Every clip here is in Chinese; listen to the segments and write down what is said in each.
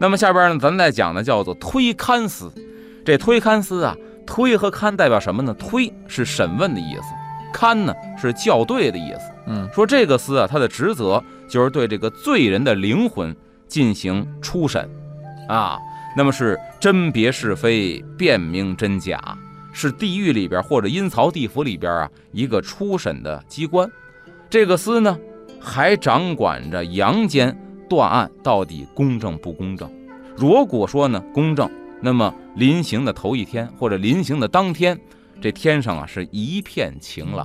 那么下边呢，咱再讲的叫做推勘司。这推勘司啊，推和勘代表什么呢？推是审问的意思，勘呢是校对的意思。嗯，说这个司啊，他的职责就是对这个罪人的灵魂进行初审，啊，那么是甄别是非，辨明真假，是地狱里边或者阴曹地府里边啊一个初审的机关。这个司呢，还掌管着阳间。断案到底公正不公正？如果说呢公正，那么临刑的头一天或者临刑的当天，这天上啊是一片晴朗；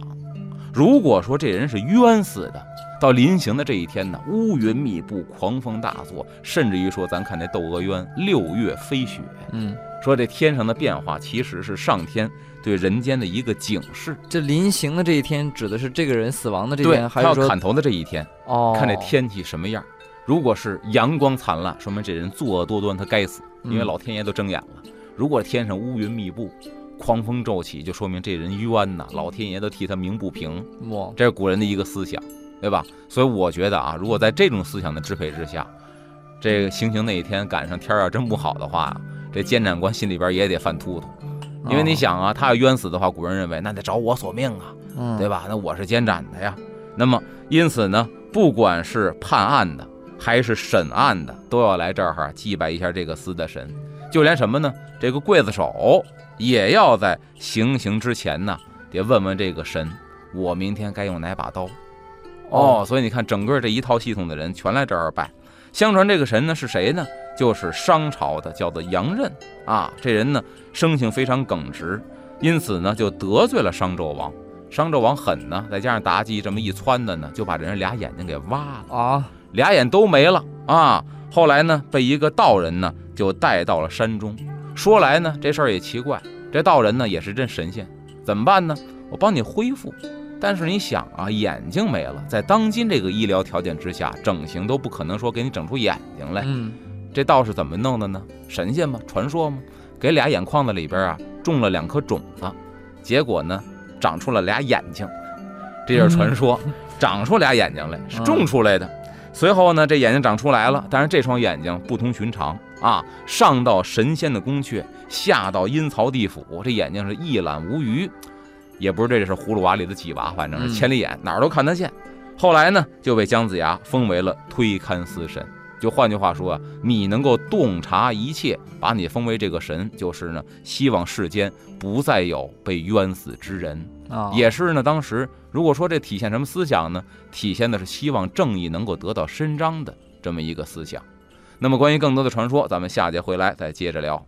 如果说这人是冤死的，到临刑的这一天呢，乌云密布，狂风大作，甚至于说咱看那《窦娥冤》六月飞雪，嗯，说这天上的变化其实是上天对人间的一个警示。这临刑的这一天指的是这个人死亡的这一，天，还他是说要砍头的这一天，哦，看这天气什么样。如果是阳光灿烂，说明这人作恶多端，他该死，因为嗯老天爷都睁眼了。如果天上乌云密布，狂风骤起，就说明这人冤呐，老天爷都替他鸣不平。哇，这是古人的一个思想，对吧？所以我觉得啊，如果在这种思想的支配之下，这个行刑那一天赶上天儿要真不好的话，这监斩官心里边也得犯突突，因为你想啊，他要冤死的话，古人认为那得找我索命啊，嗯，对？吧？那我是监斩的呀。那么因此呢，不管是判案的还是审案的，都要来这儿哈祭拜一下这个司的神。就连什么呢？这个刽子手也要在行刑之前呢，得问问这个神，我明天该用哪把刀。哦，所以你看，整个这一套系统的人全来这儿拜。相传这个神呢是谁呢？就是商朝的，叫做杨任啊。这人呢生性非常耿直，因此呢就得罪了商纣王。商纣王狠呢，再加上妲己这么一撺的呢，就把这人俩眼睛给挖了，啊，俩眼都没了啊。后来呢，被一个道人呢就带到了山中。说来呢，这事儿也奇怪，这道人呢也是真神仙，怎么办呢？我帮你恢复。但是你想啊，眼睛没了，在当今这个医疗条件之下，整形都不可能说给你整出眼睛来。嗯，这道士怎么弄的呢？神仙嘛，传说嘛，给俩眼眶子里边啊种了两颗种子，结果呢长出了俩眼睛，这就是传说，长出俩眼睛来是种出来的。随后呢，这眼睛长出来了，但是这双眼睛不同寻常啊，上到神仙的宫阙，下到阴曹地府，这眼睛是一览无余，也不是这是葫芦娃里的几娃，反正是嗯千里眼，哪儿都看得见。后来呢，就被姜子牙封为了推勘司神。就换句话说啊，你能够洞察一切，把你封为这个神，就是呢，希望世间不再有被冤死之人。啊，也是呢，当时如果说这体现什么思想呢？体现的是希望正义能够得到伸张的这么一个思想。那么关于更多的传说，咱们下节回来再接着聊。